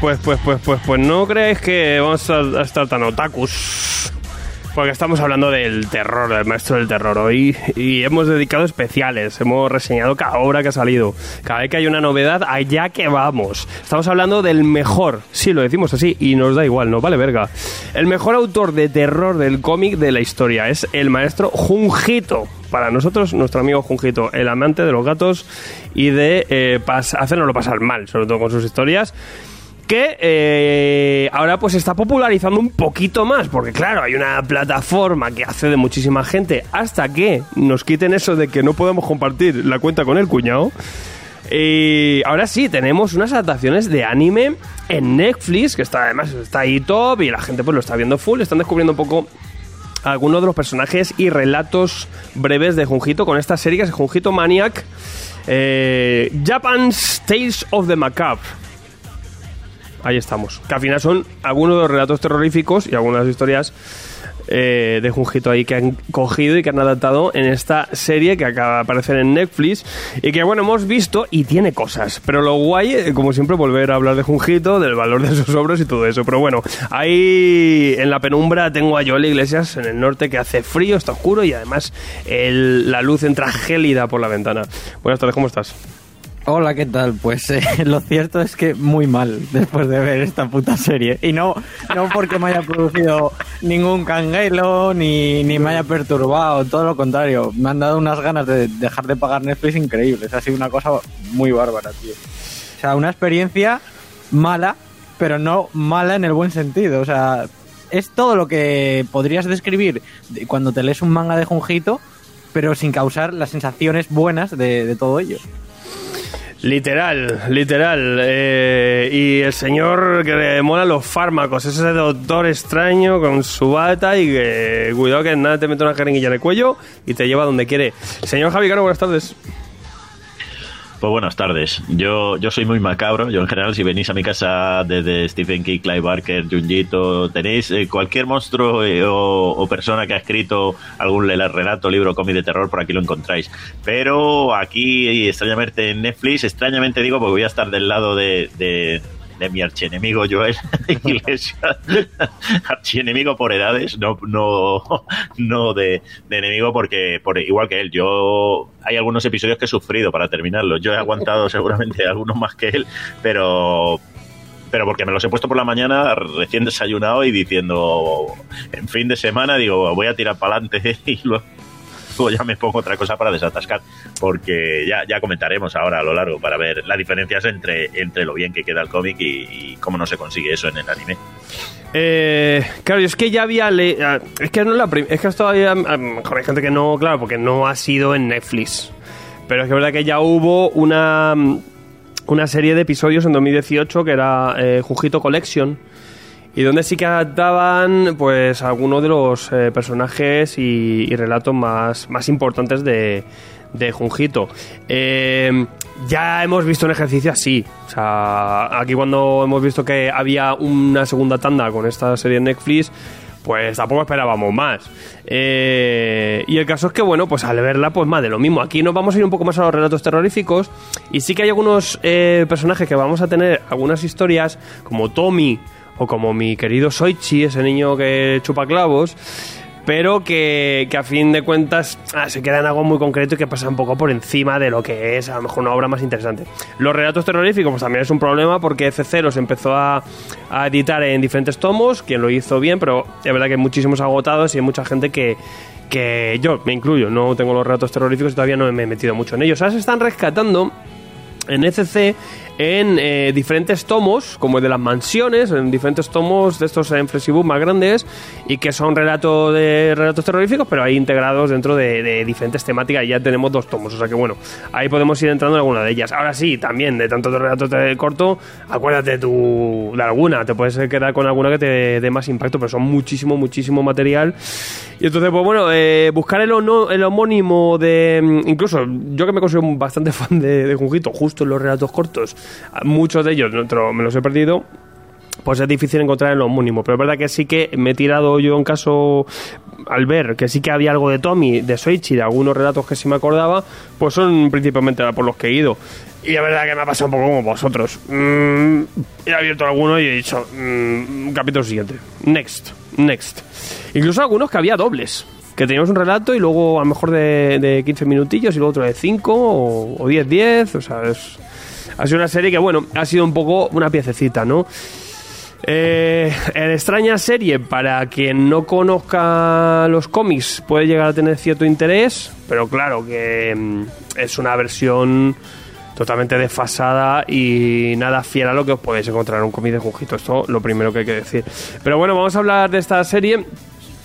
Pues, pues, pues, pues, pues no crees que vamos a estar tan otakus. Porque estamos hablando del terror, del maestro del terror hoy. Y hemos dedicado especiales. Hemos reseñado cada obra que ha salido. Cada vez que hay una novedad, allá que vamos. Estamos hablando del mejor. Sí, lo decimos así. Y nos da igual, no vale verga. El mejor autor de terror del cómic de la historia es el maestro Junjito para nosotros, nuestro amigo Junjito, el amante de los gatos y de eh, hacernoslo pasar mal, sobre todo con sus historias que eh, ahora pues está popularizando un poquito más, porque claro, hay una plataforma que hace de muchísima gente hasta que nos quiten eso de que no podemos compartir la cuenta con el cuñado. Y ahora sí, tenemos unas adaptaciones de anime en Netflix, que está además está ahí top y la gente pues lo está viendo full, están descubriendo un poco algunos de los personajes y relatos breves de Junjito con esta serie que es Junjito Maniac. Eh, Japan's Tales of the Macabre ahí estamos. Que al final son algunos de los relatos terroríficos y algunas historias eh, de Junjito ahí que han cogido y que han adaptado en esta serie que acaba de aparecer en Netflix y que bueno, hemos visto y tiene cosas. Pero lo guay, eh, como siempre, volver a hablar de Junjito, del valor de sus obras y todo eso. Pero bueno, ahí en la penumbra tengo a Joel Iglesias en el norte que hace frío, está oscuro y además la luz entra gélida por la ventana. Buenas tardes, ¿cómo estás? Hola, ¿qué tal? Pues eh, lo cierto es que muy mal después de ver esta puta serie. Y no, no porque me haya producido ningún canguelo ni, ni me haya perturbado, todo lo contrario. Me han dado unas ganas de dejar de pagar Netflix increíbles. Ha sido una cosa muy bárbara, tío. O sea, una experiencia mala, pero no mala en el buen sentido. O sea, es todo lo que podrías describir cuando te lees un manga de Junjito, pero sin causar las sensaciones buenas de, de todo ello. Literal, literal. Eh, y el señor que le mola los fármacos, ese doctor extraño con su bata y que cuidado que nada te mete una jeringuilla en el cuello y te lleva donde quiere. Señor Javi Caro, buenas tardes. Pues buenas tardes. Yo, yo soy muy macabro. Yo en general, si venís a mi casa desde Stephen King, Clive Barker, Junjito, tenéis eh, cualquier monstruo eh, o, persona que ha escrito algún relato, libro, cómic de terror, por aquí lo encontráis. Pero aquí, extrañamente en Netflix, extrañamente digo, porque voy a estar del lado de de mi archienemigo Joel Iglesias, archienemigo por edades, no, no, no de, enemigo porque, por, igual que él, yo hay algunos episodios que he sufrido para terminarlo. Yo he aguantado seguramente algunos más que él, pero pero porque me los he puesto por la mañana recién desayunado y diciendo en fin de semana digo voy a tirar para adelante y luego ya me pongo otra cosa para desatascar, porque ya, ya comentaremos ahora a lo largo para ver las diferencias entre, entre lo bien que queda el cómic y, cómo no se consigue eso en el anime. Eh, claro, es que ya había. Ah, es que no la Es que todavía. Ah, mejor hay gente que no, claro, porque no ha sido en Netflix. Pero es que es verdad que ya hubo una. Una serie de episodios en 2018 que era eh, Jujito Collection y donde sí que adaptaban pues algunos de los eh, personajes y, relatos más, más importantes de, de Junjito. Eh, ya hemos visto un ejercicio así. O sea, aquí cuando hemos visto que había una segunda tanda con esta serie de Netflix, pues tampoco esperábamos más. Eh, y el caso es que, bueno, pues al verla, pues más de lo mismo. Aquí nos vamos a ir un poco más a los relatos terroríficos. Y sí que hay algunos eh, personajes que vamos a tener algunas historias, como Tommy o como mi querido Soichi, ese niño que chupa clavos pero que, a fin de cuentas ah, se queda en algo muy concreto y que pasa un poco por encima de lo que es a lo mejor una obra más interesante. Los relatos terroríficos pues también es un problema porque FC los empezó a, a editar en diferentes tomos, quien lo hizo bien, pero es verdad que hay muchísimos agotados y hay mucha gente que, que yo me incluyo, no tengo los relatos terroríficos y todavía no me he metido mucho en ellos. Ahora se están rescatando en ECC en eh, diferentes tomos, como el de las mansiones, en diferentes tomos de estos en Flexibus más grandes y que son relatos de relatos terroríficos, pero ahí integrados dentro de, diferentes temáticas. Y ya tenemos dos tomos, o sea que bueno, ahí podemos ir entrando en alguna de ellas. Ahora sí, también de tantos relatos de corto, acuérdate tú de alguna, te puedes quedar con alguna que te dé más impacto, pero son muchísimo, muchísimo material. Y entonces, pues bueno, eh, buscar el, el homónimo de. Incluso yo que me considero bastante fan de, de Junjito, justo en los relatos cortos muchos de ellos me los he perdido pues es difícil encontrar el homónimo. Pero es verdad que sí que me he tirado yo en caso al ver que sí que había algo de Tommy, de Soichi, de algunos relatos que sí me acordaba, pues son principalmente por los que he ido. Y es verdad que me ha pasado un poco como vosotros. Mm, he abierto alguno y he dicho, mm, capítulo siguiente. Next, next. Incluso algunos que había dobles. Que teníamos un relato y luego a lo mejor de, de 15 minutillos y luego otro de 5 o 10-10. O sea, es ha sido una serie que, bueno, ha sido un poco una piececita, ¿no? Eh, extraña serie, para quien no conozca los cómics, puede llegar a tener cierto interés, pero claro que mm, es una versión totalmente desfasada y nada fiel a lo que os podéis encontrar en un cómic de Jujito. Esto lo primero que hay que decir. Pero bueno, vamos a hablar de esta serie.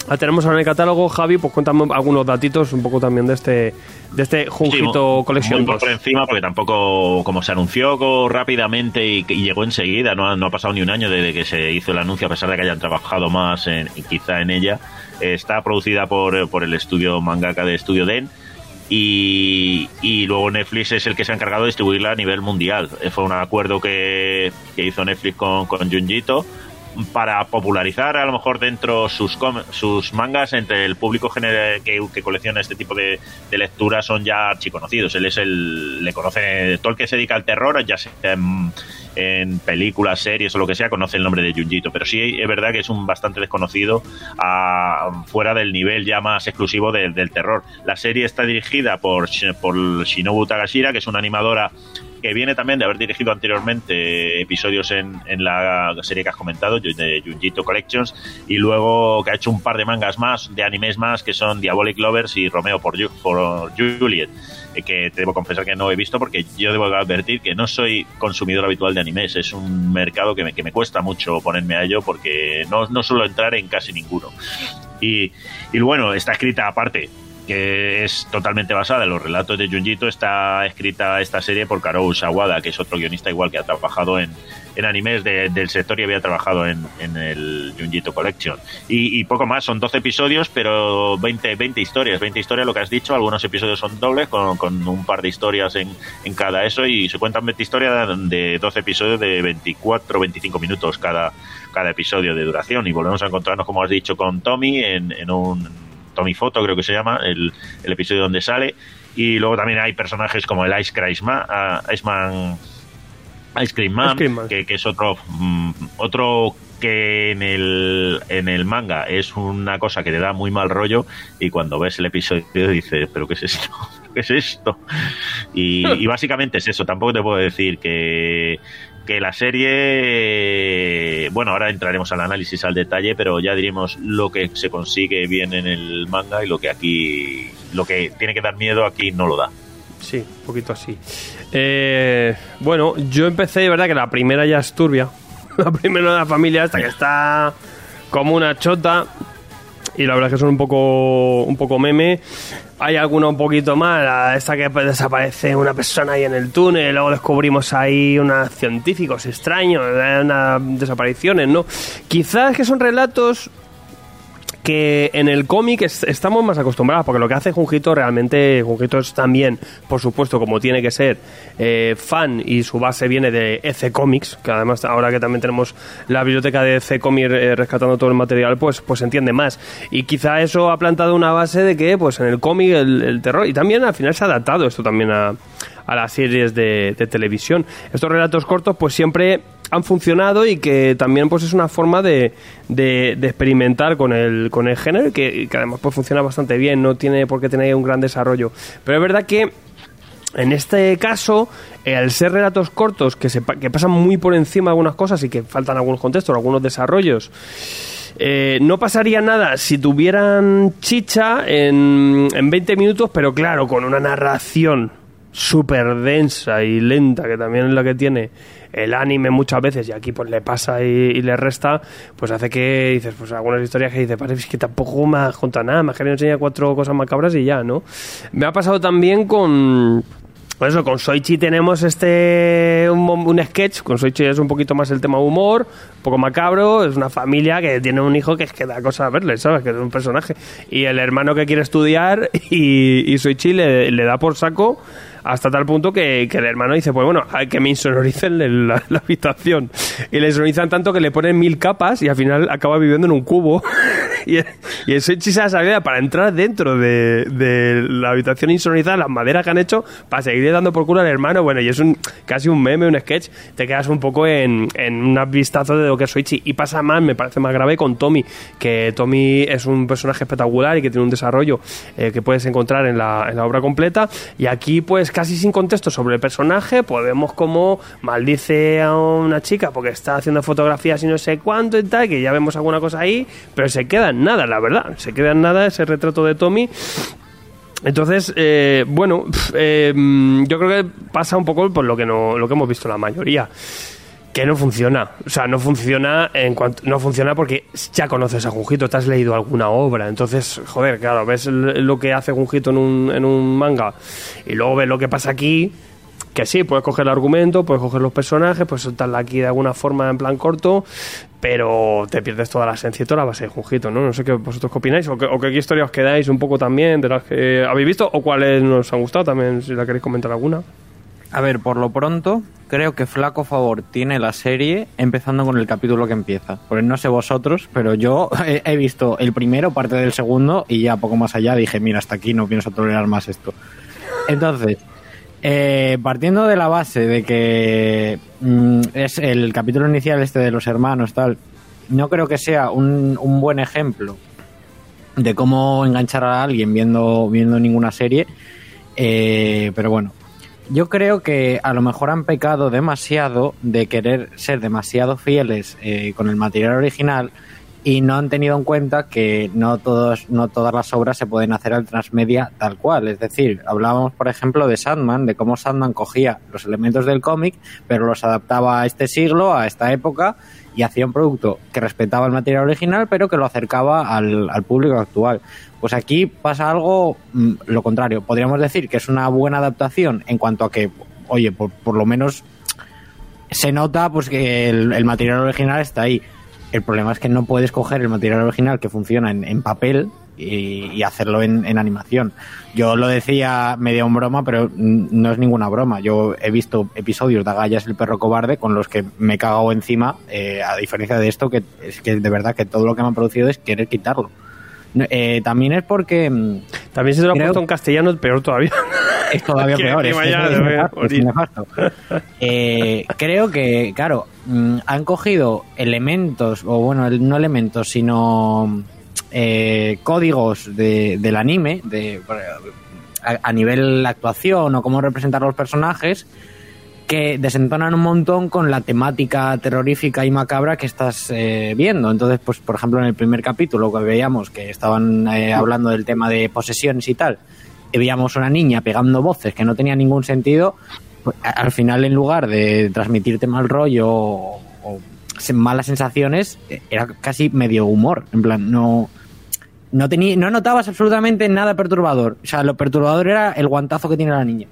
La tenemos ahora en el catálogo, Javi, pues cuéntame algunos datitos un poco también de este de este Junjito Collection por encima, porque tampoco, como se anunció rápidamente y, llegó enseguida, no ha, no ha, pasado ni un año desde que se hizo el anuncio, a pesar de que hayan trabajado más en, quizá en ella. está producida por, por el estudio mangaka de Estudio Den. Y, y, luego Netflix es el que se ha encargado de distribuirla a nivel mundial. Fue un acuerdo que, que hizo Netflix con, con Junjito para popularizar a lo mejor dentro sus, sus mangas entre el público general que, colecciona este tipo de, de, lecturas son ya archiconocidos. Él es el, le conoce, todo el que se dedica al terror, ya sea en, películas, series o lo que sea, conoce el nombre de Junjito, pero sí es verdad que es un bastante desconocido a, fuera del nivel ya más exclusivo del terror. La serie está dirigida por, por Shinobu Tagashira, que es una animadora que viene también de haber dirigido anteriormente episodios en, en la serie que has comentado, de Junjito Collections, y luego que ha hecho un par de mangas más, de animes más, que son Diabolic Lovers y Romeo por, por Juliet eh, que te debo confesar que no he visto porque yo debo advertir que no soy consumidor habitual de animes. Es un mercado que me, que me cuesta mucho ponerme a ello porque no, no suelo entrar en casi ninguno. Y, y bueno, está escrita aparte que es totalmente basada en los relatos de Junjito, está escrita esta serie por Karou Sawada, que es otro guionista igual que ha trabajado en, en animes del sector y había trabajado en, en el Junjito Collection. Y, poco más, son 12 episodios, pero 20, 20 historias, 20 historias, lo que has dicho, algunos episodios son dobles, con, con un par de historias en, en, cada eso, y se cuentan 20 historias de 12 episodios de 24, 25 minutos cada, cada episodio de duración, y volvemos a encontrarnos, como has dicho, con Tommy en, en un Tommy Foto, creo que se llama, el, episodio donde sale. Y luego también hay personajes como el Ice, ah, Iceman, Ice Cream Man, Que, es otro, mm, otro que en el, en el manga es una cosa que te da muy mal rollo y cuando ves el episodio dices, pero ¿qué es esto? ¿Qué es esto? Y, y básicamente es eso, tampoco te puedo decir que que la serie, bueno, ahora entraremos al análisis al detalle, pero ya diremos lo que se consigue bien en el manga y lo que aquí, lo que tiene que dar miedo aquí no lo da. Sí, un poquito así. Eh, bueno, yo empecé, de verdad, que la primera ya es turbia. La primera de la familia hasta que está como una chota y la verdad es que son un poco un poco meme. Hay alguna un poquito más, esta que desaparece una persona ahí en el túnel, luego descubrimos ahí unos científicos extraños, unas desapariciones, ¿no? Quizás que son relatos que en el cómic es- estamos más acostumbrados, porque lo que hace Junjito realmente, Junjito es también, por supuesto, como tiene que ser, eh, fan y su base viene de EC Comics, que además ahora que también tenemos la biblioteca de EC Comics eh, rescatando todo el material, pues, pues entiende más. Y quizá eso ha plantado una base de que pues en el cómic el, el terror, y también al final se ha adaptado esto también a, a las series de, televisión. Estos relatos cortos pues siempre han funcionado y que también pues es una forma de, de- de experimentar con el, con el género que, que además pues funciona bastante bien, no tiene por qué tener un gran desarrollo. Pero es verdad que en este caso, eh, al ser relatos cortos que, se, que pasan muy por encima de algunas cosas y que faltan algunos contextos, algunos desarrollos, eh, no pasaría nada si tuvieran chicha en, en 20 minutos, pero claro, con una narración súper densa y lenta, que también es la que tiene el anime muchas veces, y aquí pues le pasa y, y le resta, pues hace que dices, pues algunas historias que dices, parece que tampoco me has contado nada, me has querido enseñar cuatro cosas macabras y ya, ¿no? Me ha pasado también con... Por eso, con Soichi tenemos este un, un sketch, con Soichi es un poquito más el tema humor, un poco macabro, es una familia que tiene un hijo que es que da cosa a verle, ¿sabes? Que es un personaje. Y el hermano que quiere estudiar y, y Soichi le, le da por saco hasta tal punto que, que el hermano dice, pues bueno, hay que me insonoricen la, la habitación. Y le insonorizan tanto que le ponen mil capas y al final acaba viviendo en un cubo. y, y el Soichi se ha sabido para entrar dentro de, de la habitación insonorizada, las maderas que han hecho, para seguirle dando por culo al hermano. Bueno, y es un casi un meme, un sketch. Te quedas un poco en, en un vistazo de lo que es Soichi. Y pasa más, me parece más grave con Tommy, que Tommy es un personaje espectacular y que tiene un desarrollo eh, que puedes encontrar en la, en la obra completa. Y aquí, pues casi sin contexto sobre el personaje, podemos como maldice a una chica porque está haciendo fotografías y no sé cuánto y tal, que ya vemos alguna cosa ahí, pero se queda en nada, la verdad. Se queda en nada ese retrato de Tommy. Entonces, eh, bueno, eh, yo creo que pasa un poco por lo que no, lo que hemos visto la mayoría. Que no funciona. O sea, no funciona en cuanto. No funciona porque ya conoces a Junjito, te has leído alguna obra. Entonces, joder, claro, ves lo que hace Junjito en un, en un manga y luego ves lo que pasa aquí. Que sí, puedes coger el argumento, puedes coger los personajes, puedes soltarla aquí de alguna forma en plan corto, pero te pierdes toda la esencia y toda la base de Junjito, ¿no? No sé qué vosotros opináis o qué, o qué historia os quedáis un poco también de las que habéis visto o cuáles nos han gustado también, si la queréis comentar alguna. A ver, por lo pronto, creo que flaco favor tiene la serie empezando con el capítulo que empieza. Porque no sé vosotros, pero yo he, visto el primero, parte del segundo, y ya poco más allá dije, mira, hasta aquí no pienso tolerar más esto. Entonces, eh, partiendo de la base de que mm, es el capítulo inicial este de los hermanos, tal, no creo que sea un, un buen ejemplo de cómo enganchar a alguien viendo, viendo ninguna serie. Eh, pero bueno, yo creo que a lo mejor han pecado demasiado de querer ser demasiado fieles eh, con el material original y no han tenido en cuenta que no todos no todas las obras se pueden hacer al transmedia tal cual. Es decir hablábamos por ejemplo de Sandman de cómo Sandman cogía los elementos del cómic pero los adaptaba a este siglo a esta época y hacía un producto que respetaba el material original pero que lo acercaba al, al público actual. Pues aquí pasa algo mm, lo contrario. Podríamos decir que es una buena adaptación en cuanto a que oye por, por lo menos se nota pues que el, el material original está ahí el problema es que no puedes coger el material original que funciona en, en papel y, y hacerlo en, en animación. Yo lo decía medio en broma, pero no es ninguna broma. Yo he visto episodios de Agallas el perro cobarde con los que me he cagado encima, eh, a diferencia de esto, que es que de verdad que todo lo que me han producido es querer quitarlo. Eh, también es porque mm, También si te lo Creo- puesto en castellano es peor todavía. es todavía peor. Es, nefasto, nefasto. Eh, creo que, claro, mm, han cogido elementos, o bueno, no elementos, sino eh, códigos de- del anime, de, a, a nivel actuación o cómo representar los personajes, que desentonan un montón con la temática terrorífica y macabra que estás eh, viendo. Entonces, pues, por ejemplo, en el primer capítulo que veíamos que estaban eh, hablando del tema de posesiones y tal, y veíamos una niña pegando voces que no tenía ningún sentido, al final, en lugar de transmitirte mal rollo o, malas sensaciones, eh, era casi medio humor. En plan, no. No, tenía, no notabas absolutamente nada perturbador. O sea, lo perturbador era el guantazo que tiene la niña.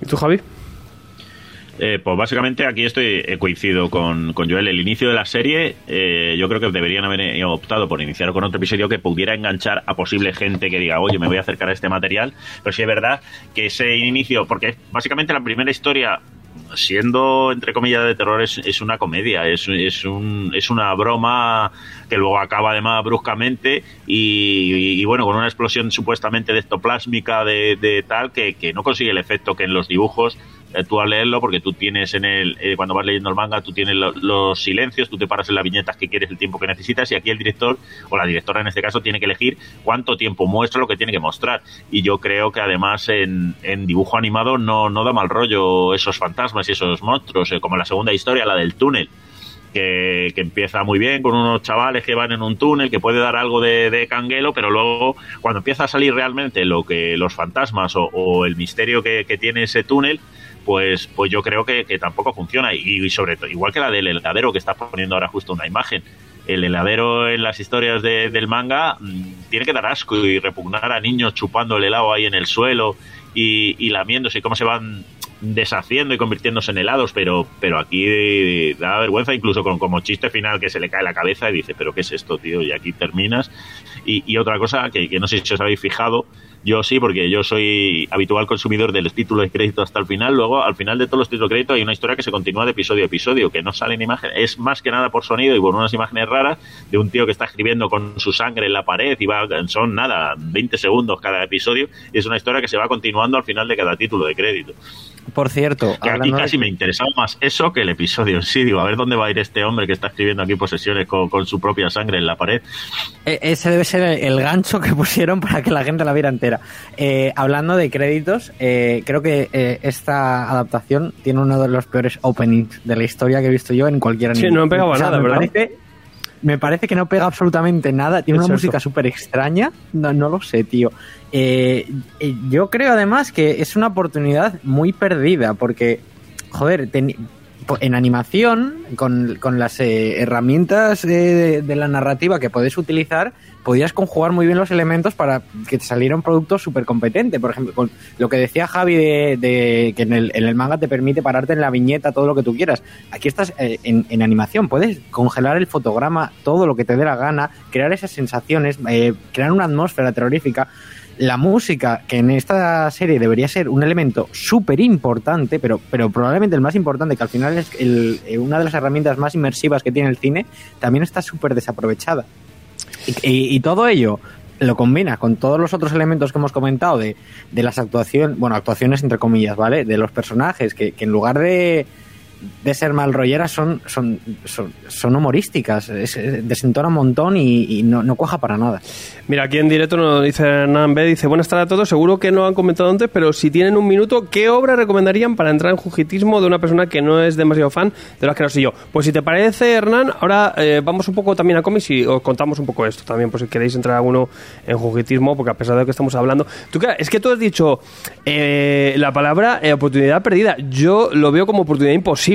¿Y tú, Javi? Eh, pues básicamente aquí estoy coincido con, con Joel. El inicio de la serie, eh, yo creo que deberían haber optado por iniciar con otro episodio que pudiera enganchar a posible gente que diga, oye, me voy a acercar a este material. Pero sí es verdad que ese inicio, porque básicamente la primera historia siendo entre comillas de terror es, una comedia, es, es, un, es una broma que luego acaba además bruscamente y, bueno, con una explosión supuestamente de de, de tal que, que, no consigue el efecto que en los dibujos eh, tú al leerlo, porque tú tienes en el, eh, cuando vas leyendo el manga, tú tienes los silencios, tú te paras en las viñetas que quieres, el tiempo que necesitas, y aquí el director, o la directora en este caso, tiene que elegir cuánto tiempo muestra lo que tiene que mostrar. Y yo creo que además en, en dibujo animado no, no da mal rollo esos fantasmas y esos monstruos, eh, como la segunda historia, la del túnel. Que, que, empieza muy bien con unos chavales que van en un túnel, que puede dar algo de, de canguelo, pero luego cuando empieza a salir realmente lo que los fantasmas o, el misterio que, tiene ese túnel, pues, pues yo creo que, tampoco funciona. Y, sobre todo, igual que la del heladero que está poniendo ahora justo una imagen. El heladero en las historias del manga mm, tiene que dar asco y repugnar a niños chupando el helado ahí en el suelo y, y lamiéndose y cómo se van deshaciendo y convirtiéndose en helados, pero, pero aquí da vergüenza, incluso con como chiste final que se le cae la cabeza y dice, pero ¿qué es esto, tío? Y aquí terminas. Y, y otra cosa que, que, no sé si os habéis fijado, yo sí, porque yo soy habitual consumidor del título de crédito hasta el final. Luego, al final de todos los títulos de crédito, hay una historia que se continúa de episodio a episodio, que no sale en imagen. Es más que nada por sonido y por unas imágenes raras de un tío que está escribiendo con su sangre en la pared y va, son nada, 20 segundos cada episodio. Y es una historia que se va continuando al final de cada título de crédito. Por cierto, que aquí casi me interesaba más eso que el episodio en sí. Digo, a ver dónde va a ir este hombre que está escribiendo aquí posesiones con, con su propia sangre en la pared. E ese debe ser el gancho que pusieron para que la gente la viera entera. Eh, hablando de créditos, eh, creo que eh, esta adaptación tiene uno de los peores openings de la historia que he visto yo en cualquier anime. Sí, no o sea, nada, me ¿verdad? Parece, me parece que no pega absolutamente nada. Tiene Es una música súper extraña. No, no lo sé, tío. Yo creo además que es una oportunidad muy perdida porque, joder, ten- en animación, con, con las eh, herramientas eh, de, la narrativa que puedes utilizar, podías conjugar muy bien los elementos para que te saliera un producto súper competente. Por ejemplo, con lo que decía Javi de, de que en el, en el manga te permite pararte en la viñeta, todo lo que tú quieras. Aquí estás eh, en, en animación, puedes congelar el fotograma, todo lo que te dé la gana, crear esas sensaciones, eh, crear una atmósfera terrorífica. La música, que en esta serie debería ser un elemento súper importante, pero, pero probablemente el más importante, que al final es el- eh, una de las herramientas más inmersivas que tiene el cine, también está súper desaprovechada. Y, todo ello lo combina con todos los otros elementos que hemos comentado de, de las actuaciones, bueno, actuaciones entre comillas, ¿vale? De los personajes, que en lugar de, de ser mal rolleras son, son, son, humorísticas, es- desentona un montón y, no, no cuaja para nada. Mira, aquí en directo nos dice Hernán B. Dice, buenas tardes a todos. Seguro que no han comentado antes, pero si tienen un minuto, ¿qué obra recomendarían para entrar en jujitismo de una persona que no es demasiado fan de las que no soy yo? Pues si te parece, Hernán, ahora eh, vamos un poco también a cómics y os contamos un poco esto también, por si queréis entrar alguno en jujitismo, porque a pesar de lo que estamos hablando... Tú, es que tú has dicho eh, la palabra eh, oportunidad perdida. Yo lo veo como oportunidad imposible,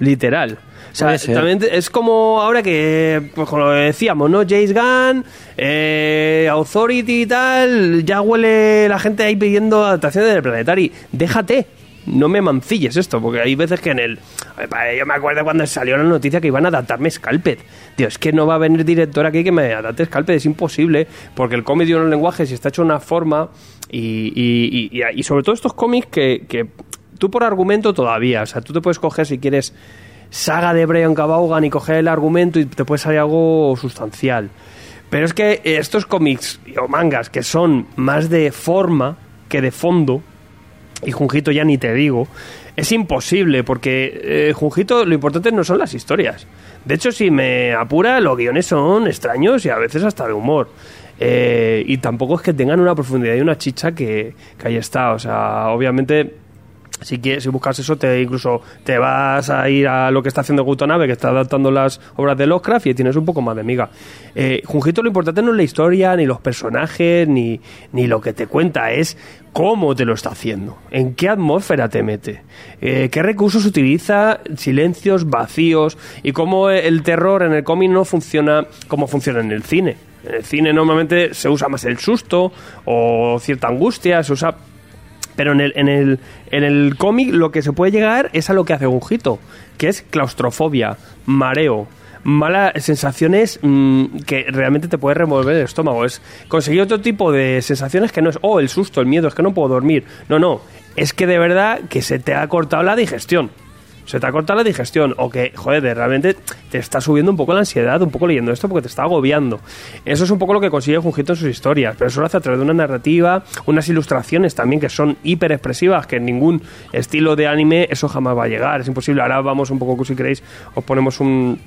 literal. O sea, también es como ahora que, pues como decíamos, ¿no? James Gunn, eh, Authority y tal, ya huele la gente ahí pidiendo adaptaciones del Planetary. Déjate, no me mancilles esto, porque hay veces que en el... Yo me acuerdo cuando salió la noticia que iban a adaptarme Scalped. Tío, es que no va a venir director aquí que me adapte Scalped, es imposible, porque el cómic tiene unos lenguajes y está hecho de una forma y, y, y- y- y sobre todo estos cómics que, que tú por argumento todavía, o sea, tú te puedes coger si quieres saga de Brian Cabaugan y coger el argumento y te puede salir algo sustancial. Pero es que estos cómics o mangas que son más de forma que de fondo, y Junjito ya ni te digo, es imposible porque eh, Junjito lo importante no son las historias. De hecho, si me apura, los guiones son extraños y a veces hasta de humor. Eh, y tampoco es que tengan una profundidad y una chicha que, que ahí está. O sea, obviamente si quieres, si buscas eso, te incluso te vas a ir a lo que está haciendo Gutonave, que está adaptando las obras de Lovecraft y tienes un poco más de miga. Eh, Junjito, lo importante no es la historia, ni los personajes, ni, ni lo que te cuenta, es cómo te lo está haciendo, en qué atmósfera te mete, eh, qué recursos utiliza, silencios, vacíos, y cómo el terror en el cómic no funciona como funciona en el cine. En el cine normalmente se usa más el susto o cierta angustia, se usa Pero en el, en el, en el cómic lo que se puede llegar es a lo que hace Gunjito, que es claustrofobia, mareo, malas sensaciones mm, que realmente te puede remover el estómago. Es conseguir otro tipo de sensaciones que no es, oh, el susto, el miedo, es que no puedo dormir. No, no, es que de verdad que se te ha cortado la digestión. Se te ha cortado la digestión o que, joder, de- realmente te está subiendo un poco la ansiedad, un poco leyendo esto porque te está agobiando. Eso es un poco lo que consigue Junjito en sus historias, pero eso lo hace a través de una narrativa, unas ilustraciones también que son hiper expresivas, que en ningún estilo de anime eso jamás va a llegar, es imposible. Ahora vamos un poco, si queréis, os ponemos un,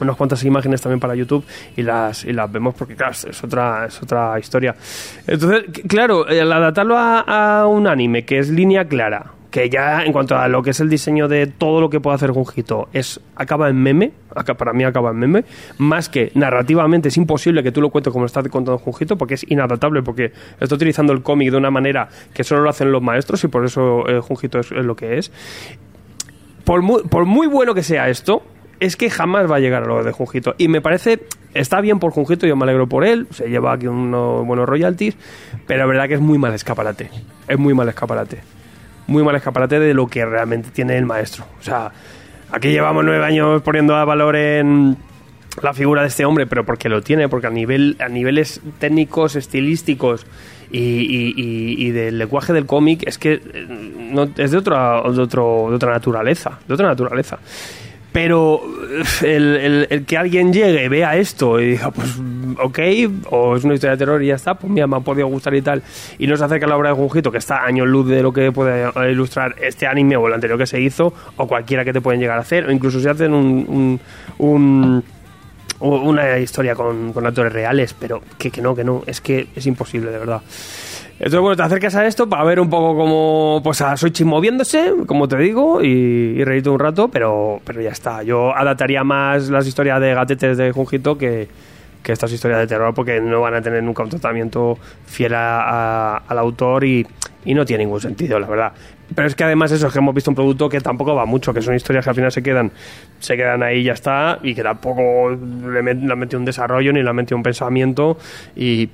unas cuantas imágenes también para YouTube y las, y las vemos porque, claro, es otra, es otra historia. Entonces, claro, el adaptarlo a un anime que es línea clara, que ya en cuanto a lo que es el diseño de todo lo que puede hacer Junjito, es, acaba en meme, acá, para mí acaba en meme, más que narrativamente es imposible que tú lo cuentes como lo está contando Junjito, porque es inadaptable, porque está utilizando el cómic de una manera que solo lo hacen los maestros y por eso eh, Junjito es, lo que es por muy, por muy bueno que sea esto, es que jamás va a llegar a lo de Junjito. Y me parece, está bien por Junjito, yo me alegro por él, se lleva aquí unos buenos royalties, pero la verdad que es muy mal escaparate. Es muy mal escaparate. Muy mal escaparate de lo que realmente tiene el maestro. O sea, aquí llevamos nueve años poniendo a valor en la figura de este hombre, pero porque lo tiene, porque a nivel a niveles técnicos, estilísticos y, y- del lenguaje del cómic es que eh, no, es de otra de otro de otra naturaleza, de otra naturaleza. Pero el, el- el que alguien llegue, vea esto y diga, pues ok, o es una historia de terror y ya está, pues mira, me ha podido gustar y tal, y no se acerca a la obra de Junjito, que está años luz de lo que puede ilustrar este anime o el anterior que se hizo, o cualquiera que te pueden llegar a hacer, o incluso si hacen un- un- una historia con, con actores reales, pero que, que no, que no, es que es imposible, de verdad. Entonces, bueno, te acercas a esto para ver un poco cómo, pues a Soichi moviéndose, como te digo, y, y reírte un rato, pero, pero ya está. Yo adaptaría más las historias de gatetes de Junjito que, que estas historias de terror, porque no van a tener nunca un tratamiento fiel a- al autor y, y no tiene ningún sentido, la verdad. Pero es que además eso es que hemos visto un producto que tampoco va mucho, que son historias que al final se quedan, se quedan ahí y ya está, y que tampoco le, met- le han metido un desarrollo ni le han metido un pensamiento y,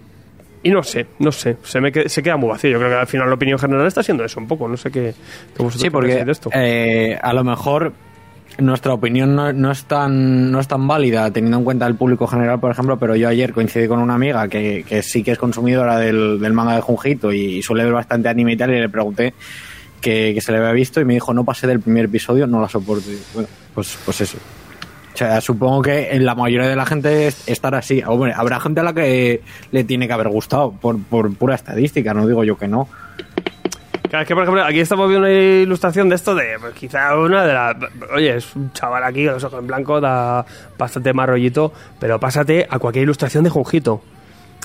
y no sé, no sé, se me que- se queda muy vacío. Yo creo que al final la opinión general está siendo eso un poco, no sé qué, qué vosotros Sí, porque de esto. eh, a lo mejor nuestra opinión no, no es tan, no es tan válida teniendo en cuenta el público general, por ejemplo, pero yo ayer coincidí con una amiga que, que sí que es consumidora del, del manga de Junjito y, suele ver bastante anime y tal, y le pregunté que, que se le había visto y me dijo, no pasé del primer episodio, no la soporto. Y, bueno, pues, pues eso. O sea, supongo que en la mayoría de la gente es- estará así. Hombre, habrá gente a la que le tiene que haber gustado, por, por pura estadística, no digo yo que no. Claro, es que, por ejemplo, aquí estamos viendo una ilustración de esto de, pues, quizá una de las... Oye, es un chaval aquí con los ojos en blanco, da bastante más rollito, pero pásate a cualquier ilustración de Junjito.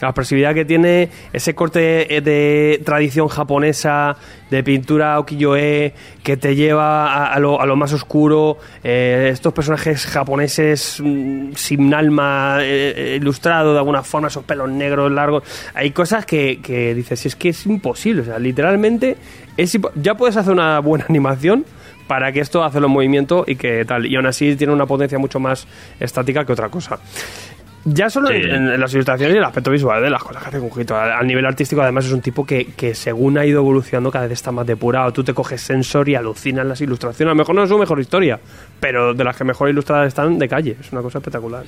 La expresividad que tiene, ese corte de tradición japonesa, de pintura ukiyo-e, que te lleva a, a lo, a lo más oscuro, eh, estos personajes japoneses mm, sin alma, eh, eh, ilustrado de alguna forma, esos pelos negros largos. Hay cosas que, que dices, es que es imposible, o sea, literalmente, es ya puedes hacer una buena animación para que esto hace los movimientos y que tal, y aún así tiene una potencia mucho más estática que otra cosa. Ya solo Sí. en, en las ilustraciones y el aspecto visual de las cosas que hace Junjito. A, a nivel artístico, además, es un tipo que, que según ha ido evolucionando cada vez está más depurado. Tú te coges sensor y alucinas las ilustraciones. A lo mejor no es su mejor historia, pero de las que mejor ilustradas están de calle. Es una cosa espectacular.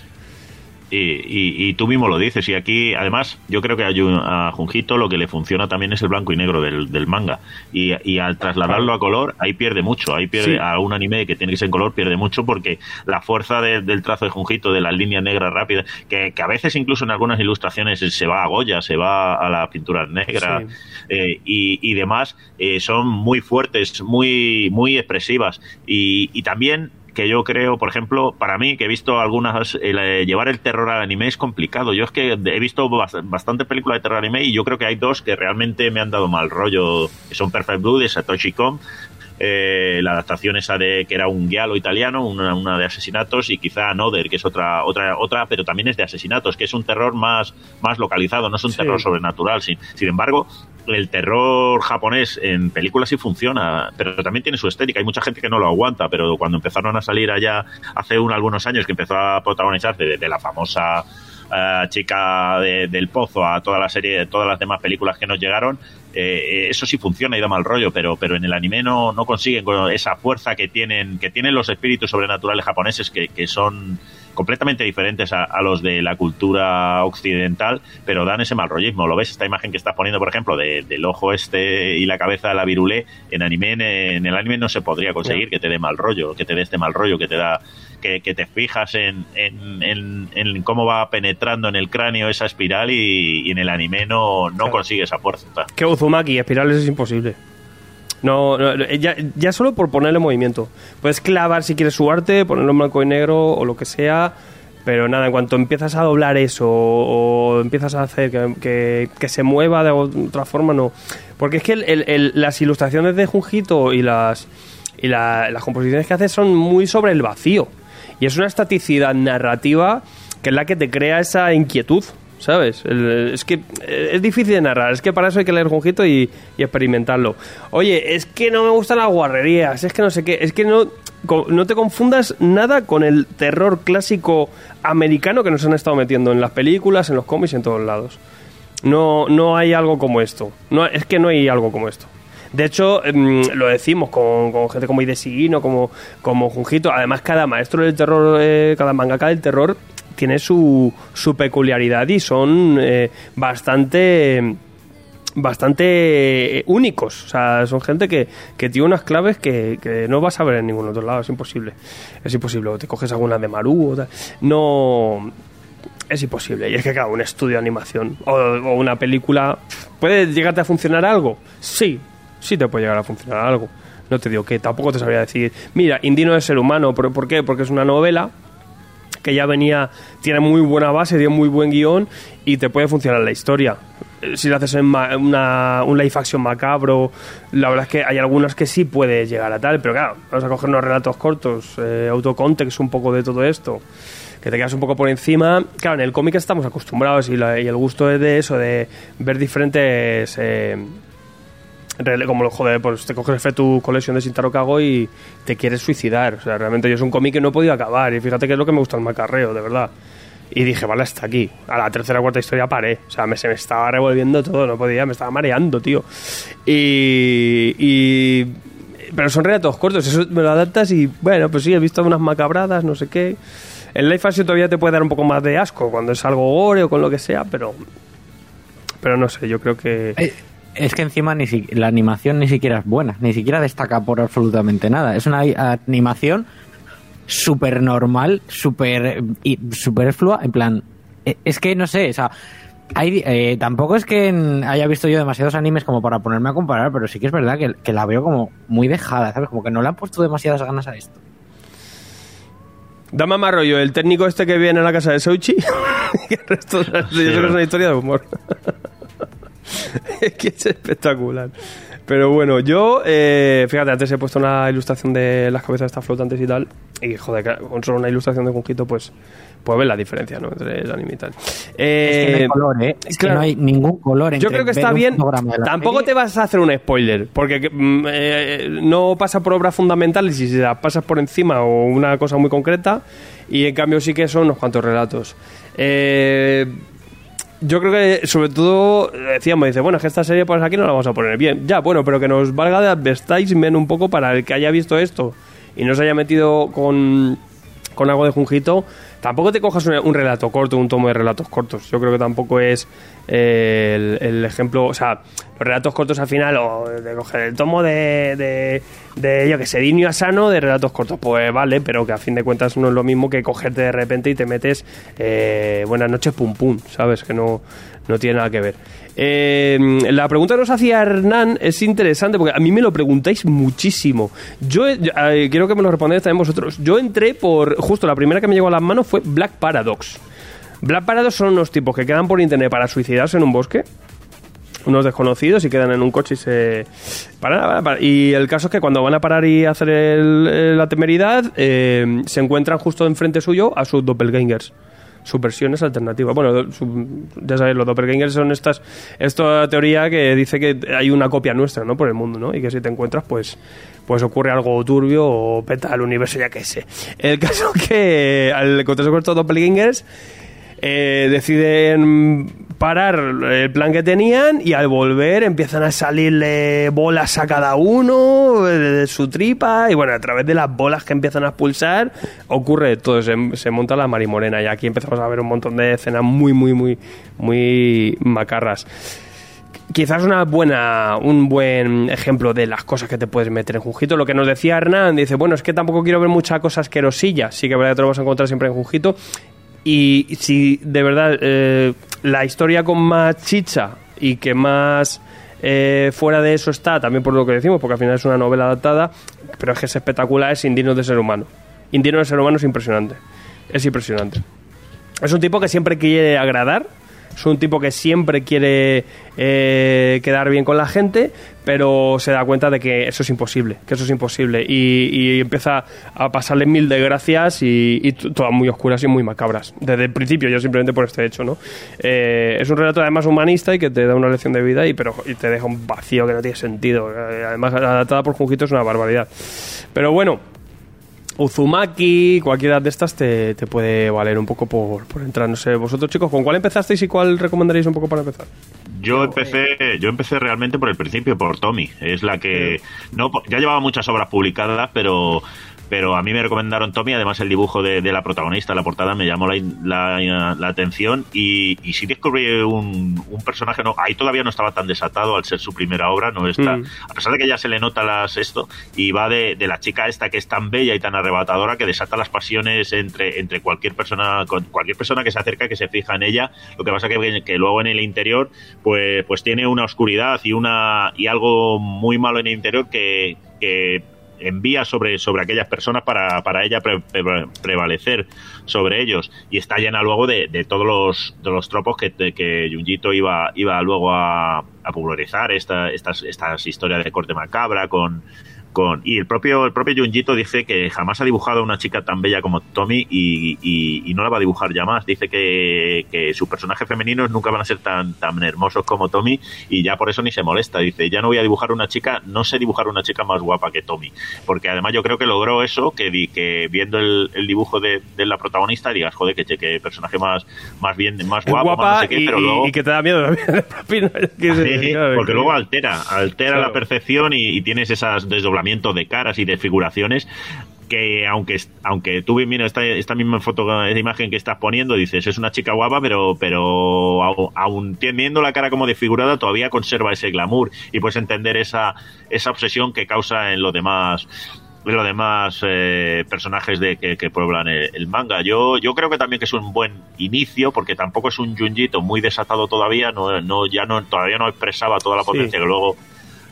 Y, y- y tú mismo lo dices. Y aquí, además, yo creo que a, Jun- a Junjito lo que le funciona también es el blanco y negro del, del manga. Y, y al trasladarlo a color, ahí pierde mucho. Ahí pierde Sí. a un anime que tiene que ser en color, pierde mucho porque la fuerza de- del trazo de Junjito, de las líneas negras rápidas, que, que a veces incluso en algunas ilustraciones se va a Goya, se va a las pinturas negras Sí. eh, y, y demás, eh, son muy fuertes, muy, muy expresivas. Y, y también que yo creo, por ejemplo, para mí, que he visto algunas, el, eh, llevar el terror al anime es complicado. Yo es que he visto bas- bastante películas de terror anime y yo creo que hay dos que realmente me han dado mal rollo, que son Perfect Blue de Satoshi Kon, eh, la adaptación esa de que era un giallo italiano, una, una de asesinatos, y quizá Another, que es otra, otra, otra, pero también es de asesinatos, que es un terror más, más localizado, no es un Sí. terror sobrenatural. Sin, sin embargo, el terror japonés en películas sí funciona, pero también tiene su estética. Hay mucha gente que no lo aguanta, pero cuando empezaron a salir allá hace un, algunos años que empezó a protagonizarse desde la famosa eh, chica de- del pozo a toda la serie, todas las demás películas que nos llegaron, eh, eso sí funciona y da mal rollo, pero, pero en el anime no, no consiguen con esa fuerza que tienen, que tienen los espíritus sobrenaturales japoneses que, que son completamente diferentes a, a, los de la cultura occidental, pero dan ese mal rollismo. ¿Lo ves? Esta imagen que estás poniendo, por ejemplo, de, del ojo este y la cabeza de la virulé, en anime, en, en el anime no se podría conseguir que te dé mal rollo, que te dé este mal rollo, que te da que, que te fijas en, en, en, en, cómo va penetrando en el cráneo esa espiral y, y en el anime no, no claro. consigue esa fuerza. Que Uzumaki, espirales es imposible. No, no ya, ya, solo por ponerle movimiento. Puedes clavar si quieres su arte, ponerlo en blanco y negro o lo que sea, pero nada, en cuanto empiezas a doblar eso o, empiezas a hacer que, que, que, se mueva de otra forma, no. Porque es que el, el, el, las ilustraciones de Junjito y las, y la, las composiciones que hace son muy sobre el vacío. Y es una estaticidad narrativa que es la que te crea esa inquietud, ¿sabes? Es que es difícil de narrar, es que para eso hay que leer Junjito y, experimentarlo. Oye, es que no me gustan las guarrerías, es que no sé qué, es que no, no te confundas nada con el terror clásico americano que nos han estado metiendo en las películas, en los cómics en todos lados. No, no hay algo como esto. No, es que no hay algo como esto. De hecho, mmm, lo decimos con, gente como Idesiguino, como, como Junjito. Además, cada maestro del terror, eh, cada mangaka del terror tiene su, su peculiaridad y son eh, bastante bastante únicos. O sea, son gente que, que tiene unas claves que, que, no vas a ver en ningún otro lado. Es imposible. Es imposible. O te coges alguna de Maru o tal. No. Es imposible. Y es que, claro, un estudio de animación o, una película. ¿Puede llegarte a funcionar algo? Sí, sí te puede llegar a funcionar algo. No te digo que tampoco te sabría decir, mira, Indino es ser humano, ¿por, ¿por qué? Porque es una novela que ya venía, tiene muy buena base, tiene muy buen guion y te puede funcionar la historia. Si lo haces en una, un live action macabro, la verdad es que hay algunas que sí puede llegar a tal, pero claro, vamos a coger unos relatos cortos, eh, autocontext un poco de todo esto que te quedas un poco por encima. Claro, en el cómic estamos acostumbrados y, la, y, el gusto es de eso, de ver diferentes eh, como joder, pues te coges tu colección de Sintaro Kago y te quieres suicidar. O sea, realmente yo es un cómic que no he podido acabar. Y fíjate que es lo que me gusta el macarreo, de verdad. Y dije, vale, hasta aquí. A la tercera cuarta historia paré. O sea, me, se me estaba revolviendo todo, no podía, me estaba mareando, tío. Y. y pero son relatos cortos, eso me lo adaptas y bueno, pues sí, he visto unas macabradas, no sé qué. El live action todavía te puede dar un poco más de asco cuando es algo gore o con lo que sea, pero. Pero no sé, yo creo que. Eh es que encima ni si, la animación ni siquiera es buena, ni siquiera destaca por absolutamente nada. Es una animación súper normal, súper superflua, en plan, es que no sé, o sea, hay, eh, tampoco es que haya visto yo demasiados animes como para ponerme a comparar, pero sí que es verdad que, que, la veo como muy dejada, ¿sabes? Como que no le han puesto demasiadas ganas a esto. Dame más rollo, el técnico este que viene a la casa de Soichi, el resto sí, es una historia de humor. es que es espectacular. Pero bueno, yo, eh, fíjate, antes he puesto una ilustración de las cabezas estas flotantes y tal. Y joder, con solo una ilustración de Junjito, pues, pues ves la diferencia, ¿no? Entre el anime y tal. Eh, es que no hay color, ¿eh? Es claro, que no hay ningún color entre Yo creo que está bien. Tampoco serie. te vas a hacer un spoiler, porque mm, eh, no pasa por obras fundamentales y si la pasas por encima o una cosa muy concreta. Y en cambio sí que son unos cuantos relatos. Eh yo creo que sobre todo decíamos, dice, bueno, es que esta serie pues aquí no la vamos a poner bien. Ya, bueno, pero que nos valga de advertisement un poco para el que haya visto esto y no se haya metido con, con algo de Junjito, tampoco te cojas un, un, relato corto, un tomo de relatos cortos. Yo creo que tampoco es eh, el, el, ejemplo, o sea, los relatos cortos al final, o de coger el tomo de, de, de yo que sé, Dinio Asano de relatos cortos, pues vale, pero que a fin de cuentas no es lo mismo que cogerte de repente y te metes eh, buenas noches, pum pum, ¿sabes? Que no, no tiene nada que ver. Eh, la pregunta que nos hacía Hernán es interesante porque a mí me lo preguntáis muchísimo. Yo eh, quiero que me lo respondáis también vosotros. Yo entré por, justo la primera que me llegó a las manos fue Black Paradox. Black Paradox son unos tipos que quedan por internet para suicidarse en un bosque unos desconocidos y quedan en un coche y se paran. Y el caso es que cuando van a parar y hacer el, la temeridad, eh, se encuentran justo enfrente suyo a sus doppelgangers sus versiones alternativas. Bueno, ya sabéis, los doppelgangers son estas esta teoría que dice que hay una copia nuestra, ¿no? Por el mundo, ¿no? Y que si te encuentras, pues pues ocurre algo turbio o peta el universo, ya que sé. El caso que al encontrarse con estos doppelgangers eh, deciden parar el plan que tenían y al volver empiezan a salirle bolas a cada uno de su tripa y bueno, a través de las bolas que empiezan a expulsar ocurre todo, se, monta la marimorena y aquí empezamos a ver un montón de escenas muy, muy, muy, muy macarras quizás una buena, un buen ejemplo de las cosas que te puedes meter en Junjito. Lo que nos decía Hernán, dice, bueno, es que tampoco quiero ver muchas cosas asquerosillas. Sí que verdad que te lo vas a encontrar siempre en Junjito. Y si de verdad eh, la historia con más chicha y que más eh, fuera de eso está, también por lo que decimos, porque al final es una novela adaptada, pero es que es espectacular, es Indignos de Ser Humano. Indigno de Ser Humano es impresionante. Es impresionante. Es un tipo que siempre quiere agradar, es un tipo que siempre quiere eh, quedar bien con la gente, pero se da cuenta de que eso es imposible, que eso es imposible. Y, y empieza a pasarle mil desgracias y, y todas muy oscuras y muy macabras. Desde el principio, yo simplemente por este hecho, ¿no? Eh, es un relato además humanista y que te da una lección de vida y, pero, te deja un vacío que no tiene sentido. Eh, Además, adaptada por Junjito es una barbaridad. Pero bueno, Uzumaki, cualquiera de estas te, te puede valer un poco por, por entrar. No sé, vosotros chicos, ¿con cuál empezasteis y cuál recomendaríais un poco para empezar? Yo empecé, yo empecé realmente por el principio, por Tommy. Es la que no, ya llevaba muchas obras publicadas, pero pero a mí me recomendaron Tommy, además el dibujo de, de la protagonista, la portada, me llamó la, la- la atención y, y sí descubrí un, un personaje, no, ahí todavía no estaba tan desatado al ser su primera obra, no está, Mm. a pesar de que ya se le nota las esto, y va de, de la chica esta que es tan bella y tan arrebatadora que desata las pasiones entre, entre cualquier persona, con cualquier persona que se acerca, que se fija en ella, lo que pasa que, que luego en el interior, pues, pues tiene una oscuridad y una, y algo muy malo en el interior que, que envía sobre, sobre aquellas personas para, para ella pre- pre- prevalecer sobre ellos. Y está llena luego de, de todos los, de los tropos que, que Junjito iba, iba luego a, a popularizar esta, estas, estas historias de corte macabra con, con y el propio el propio Junjito dice que jamás ha dibujado a una chica tan bella como Tommy y, y- y no la va a dibujar ya más. Dice que, que sus personajes femeninos nunca van a ser tan tan hermosos como Tommy y ya por eso ni se molesta. Dice ya no voy a dibujar una chica no sé dibujar una chica más guapa que Tommy porque además yo creo que logró eso que, di- que viendo el, el dibujo de, de la protagonista digas joder que, que personaje más más bien más guapo, más guapa no sé qué, y, pero luego y que te da miedo también claro, porque que- luego altera, altera Claro. la percepción y, y tienes esos desdoblamientos de caras y de figuraciones que aunque aunque tú mira esta, esta misma foto esta imagen que estás poniendo dices es una chica guapa pero pero aún teniendo la cara como desfigurada todavía conserva ese glamour y puedes entender esa esa obsesión que causa en los demás en los demás eh, personajes de que, que pueblan el, el manga. Yo, yo creo que también que es un buen inicio, porque tampoco es un Junjito muy desatado todavía, no, no, ya no, todavía no expresaba toda la Sí. potencia que luego,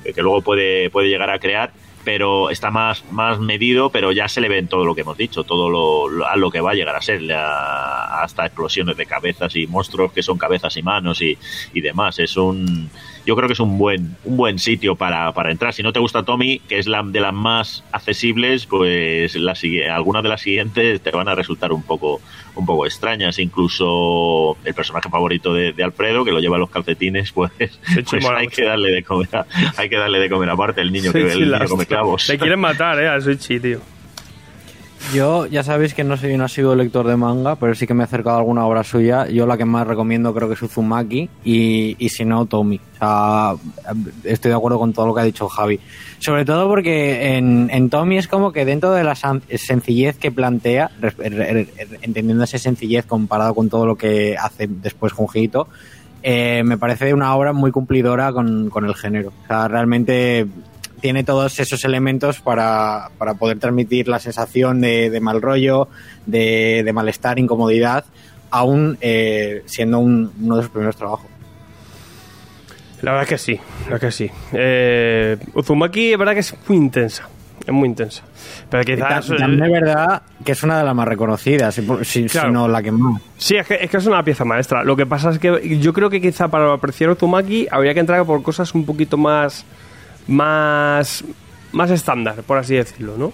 que luego puede, puede llegar a crear, pero está más, más medido, pero ya se le ve en todo lo que hemos dicho, todo lo, lo- a lo que va a llegar a ser, la- hasta explosiones de cabezas y monstruos que son cabezas y manos y, y demás. Es un, yo creo que es un buen, un buen sitio para, para entrar. Si no te gusta Tommy, que es la de las más accesibles, pues la, algunas de las siguientes te van a resultar un poco, un poco extrañas. Incluso el personaje favorito de, de Alfredo, que lo lleva en los calcetines, pues, pues hay mucho. que darle de comer, a- hay que darle de comer aparte el niño que Soichi el niño come clavos. Te quieren matar, eh, a Soichi, tío. Yo ya sabéis que no soy un asiduo lector de manga, pero sí que me he acercado a alguna obra suya. Yo la que más recomiendo creo que es Uzumaki y, y si no, Tomi. O sea, estoy de acuerdo con todo lo que ha dicho Javi. Sobre todo porque en, en Tommy es como que dentro de la sencillez que plantea, entendiendo esa sencillez comparado con todo lo que hace después Junjito, eh, me parece una obra muy cumplidora con, con el género. O sea, realmente tiene todos esos elementos para, para poder transmitir la sensación de, de mal rollo, de, de malestar, incomodidad, aún eh, siendo un- uno de sus primeros trabajos. La verdad es que sí, la verdad que sí. Eh, Uzumaki es verdad que es muy intensa, es muy intensa. Pero quizás... Ta- También es verdad que es una de las más reconocidas, Claro. si no la que más. Sí, es que, es que es una pieza maestra. Lo que pasa es que yo creo que quizá para apreciar Uzumaki habría que entrar por cosas un poquito más. Más. más estándar, por así decirlo, ¿no?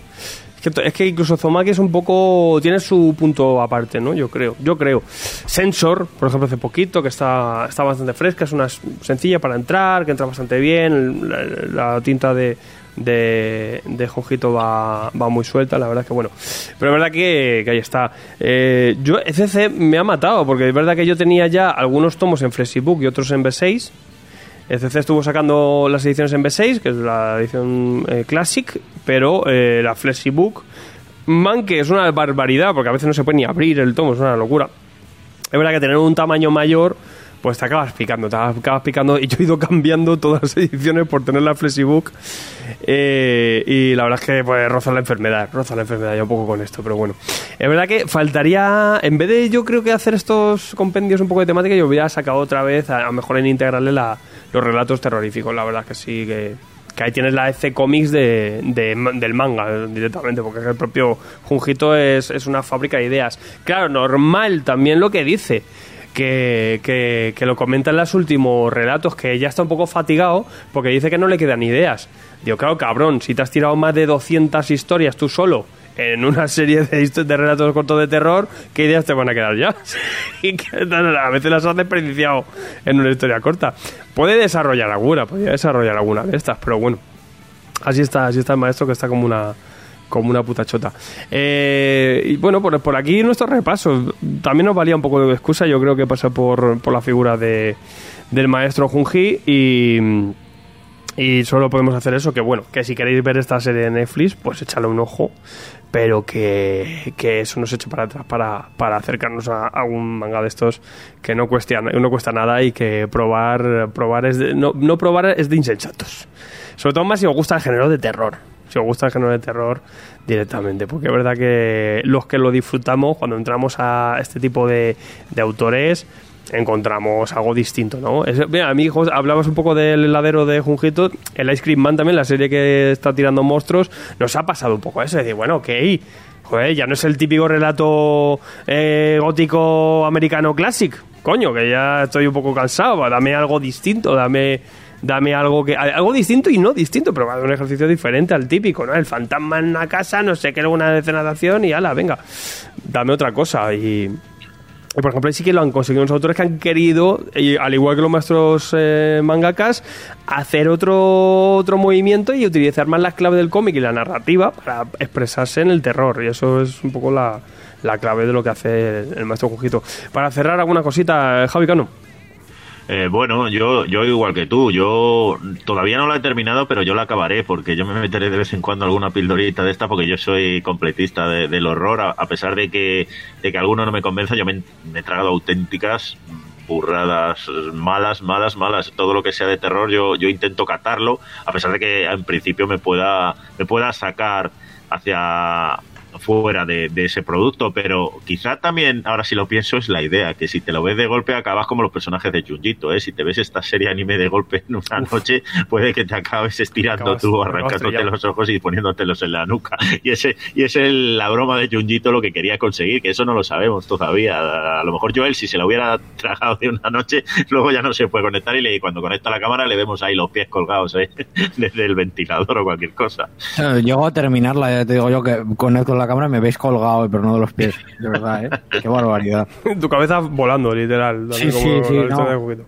Es que, es que incluso Uzumaki es un poco. tiene su punto aparte, ¿no? Yo creo. Yo creo. Sensor, por ejemplo, hace poquito, que está, está bastante fresca, es una sencilla para entrar, que entra bastante bien. La, tinta de, de, de Jonjito va, va muy suelta, la verdad que bueno. Pero es verdad que, que ahí está. Eh, yo, ECC me ha matado, porque es verdad que yo tenía ya algunos tomos en Flexibook y otros en B6. ECC estuvo sacando las ediciones en B6, que es la edición eh, Classic, pero eh, la Flexibook, man, que es una barbaridad, porque a veces no se puede ni abrir el tomo, es una locura. Es verdad que tener un tamaño mayor pues te acabas picando, te acabas picando. Y yo he ido cambiando todas las ediciones por tener la Flexibook. Eh, y la verdad es que pues roza la enfermedad, roza la enfermedad ya un poco con esto, pero bueno. Es verdad que faltaría, en vez de yo creo que hacer estos compendios un poco de temática, yo hubiera sacado otra vez, a, a mejor en integrarle la, los relatos terroríficos. La verdad que sí, que, que ahí tienes la EC Comics de, de- del manga directamente, porque el propio Junjito es, es una fábrica de ideas. Claro, normal también lo que dice. Que, que, que lo comenta en los últimos relatos, que ya está un poco fatigado porque dice que no le quedan ideas. Digo, claro, cabrón, si te has tirado más de 200 historias tú solo en una serie de, de relatos cortos de terror, ¿qué ideas te van a quedar ya? y que a veces las has desperdiciado en una historia corta. Puede desarrollar alguna, podría desarrollar alguna de estas, pero bueno, así está, así está el maestro que está como una como una puta chota. Eh, y bueno, por, por aquí nuestro repaso. También nos valía un poco de excusa, yo creo que pasa por, por la figura de, del maestro Junji y... Y solo podemos hacer eso, que bueno, que si queréis ver esta serie de Netflix, pues échale un ojo, pero que, que eso nos eche para atrás para, para acercarnos a, a un manga de estos que no cuesta, no cuesta nada y que probar, probar es de, no, no probar es de insensatos. Sobre todo más si os gusta el género de terror. Si os gusta el género de terror directamente, porque es verdad que los que lo disfrutamos cuando entramos a este tipo de, de autores encontramos algo distinto, ¿no? Es, mira, a mí, hablabas un poco del heladero de Junjito, el Ice Cream Man también, la serie que está tirando monstruos, nos ha pasado un poco eso, de decir, bueno, ok, joder, ya no es el típico relato eh, gótico americano classic, coño, que ya estoy un poco cansado, dame algo distinto, dame dame algo que algo distinto y no distinto, pero va, un ejercicio diferente al típico, ¿no? El fantasma en una casa, no sé qué, una escena de acción y ala, venga, dame otra cosa y por ejemplo, sí que lo han conseguido los autores que han querido, al igual que los maestros eh, mangakas, hacer otro, otro movimiento y utilizar más las claves del cómic y la narrativa para expresarse en el terror. Y eso es un poco la, la clave de lo que hace el, el maestro Jujito. Para cerrar alguna cosita, Javi Cano. Eh, bueno, yo, yo igual que tú, yo todavía no la he terminado, pero yo la acabaré, porque yo me meteré de vez en cuando alguna pildorita de esta, porque yo soy completista de- del horror, a, pesar de que, de que alguno no me convenza, yo me, me he auténticas burradas malas, malas, malas. Todo lo que sea de terror yo, yo intento catarlo, a pesar de que en principio me pueda, me pueda sacar hacia fuera de, de ese producto, pero quizá también, ahora si lo pienso, es la idea, que si te lo ves de golpe acabas como los personajes de Junjito, ¿eh? Si te ves esta serie anime de golpe en una noche, puede que te acabes estirando Acabas- tú, arrancándote los ojos y poniéndotelos en la nuca. Y ese y es la broma de Junjito lo que quería conseguir, que eso no lo sabemos todavía. A, a lo mejor Joel, si se lo hubiera tragado de una noche, luego ya no se puede conectar y le, cuando conecta la cámara le vemos ahí los pies colgados ¿eh? desde el ventilador o cualquier cosa. Eh, Llego a terminarla, ya te digo yo que conecto la cámara y me veis colgado, pero no de los pies. De verdad, ¿eh? Qué barbaridad. tu cabeza volando, literal. Sí, como sí, sí, no.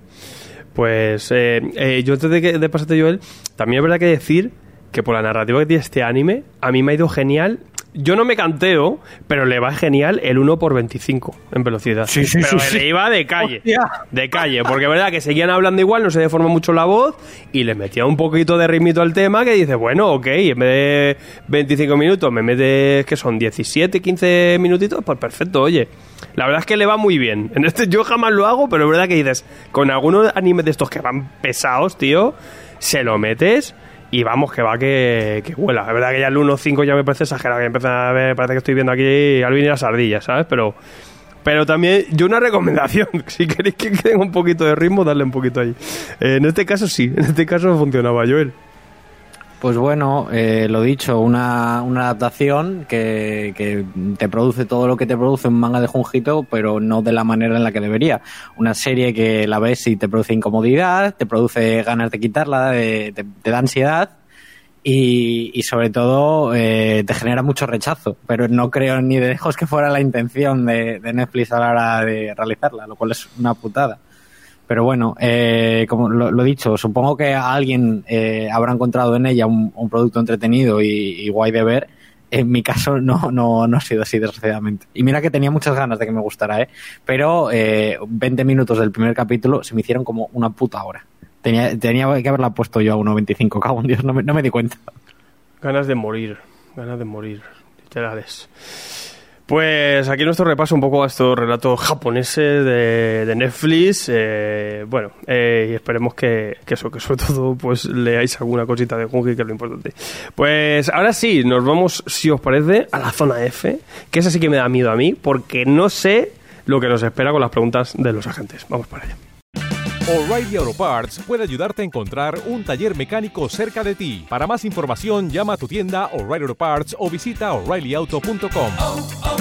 Pues eh, eh, yo antes de, que, de pasarte Joel, también es verdad que decir que por la narrativa que tiene este anime, a mí me ha ido genial. Yo no me canteo, pero le va genial el 1 por 25 en velocidad. Sí, sí, pero sí, le iba de calle. Hostia. De calle, porque es verdad que seguían hablando igual, no se deforma mucho la voz y le metía un poquito de ritmito al tema que dice, bueno, ok, en vez de 25 minutos me metes que son 17, 15 minutitos, pues perfecto, oye. La verdad es que le va muy bien. En este yo jamás lo hago, pero es verdad que dices, con algunos animes de estos que van pesados, tío, se lo metes y vamos, que va que, que vuela. Es verdad que ya el 1.5 ya me parece exagerado, que empieza a ver, parece que estoy viendo aquí Alvin y las ardillas, ¿sabes? Pero... Pero también, yo una recomendación, si queréis que quede un poquito de ritmo, darle un poquito ahí. Eh, en este caso sí, en este caso funcionaba, Joel. Pues bueno, eh, lo dicho, una, una adaptación que, que te produce todo lo que te produce un manga de Junjito, pero no de la manera en la que debería. Una serie que la ves y te produce incomodidad, te produce ganas de quitarla, de- te, te da ansiedad y, sobre todo eh, te genera mucho rechazo. Pero no creo ni de lejos que fuera la intención de, de Netflix a la hora de realizarla, lo cual es una putada. Pero bueno, eh, como lo, lo, dicho, supongo que alguien eh, habrá encontrado en ella un, un producto entretenido y, y, guay de ver. En mi caso no, no, no ha sido así, desgraciadamente. Y mira que tenía muchas ganas de que me gustara, ¿eh? Pero eh, 20 minutos del primer capítulo se me hicieron como una puta hora. Tenía, tenía que haberla puesto yo a 1.25, cago en Dios, no me, no me di cuenta. Ganas de morir, ganas de morir, literales. Pues aquí nuestro repaso un poco a estos relatos japoneses de, de Netflix. Eh, bueno, eh, y esperemos que, que, eso, que sobre todo pues leáis alguna cosita de Junji, que es lo importante. Pues ahora sí, nos vamos, si os parece, a la zona F, que esa sí que me da miedo a mí, porque no sé lo que nos espera con las preguntas de los agentes. Vamos para allá. O'Reilly Auto Parts puede ayudarte a encontrar un taller mecánico cerca de ti. Para más información, llama a tu tienda O'Reilly Auto Parts o visita oreillyauto.com. Oh, oh,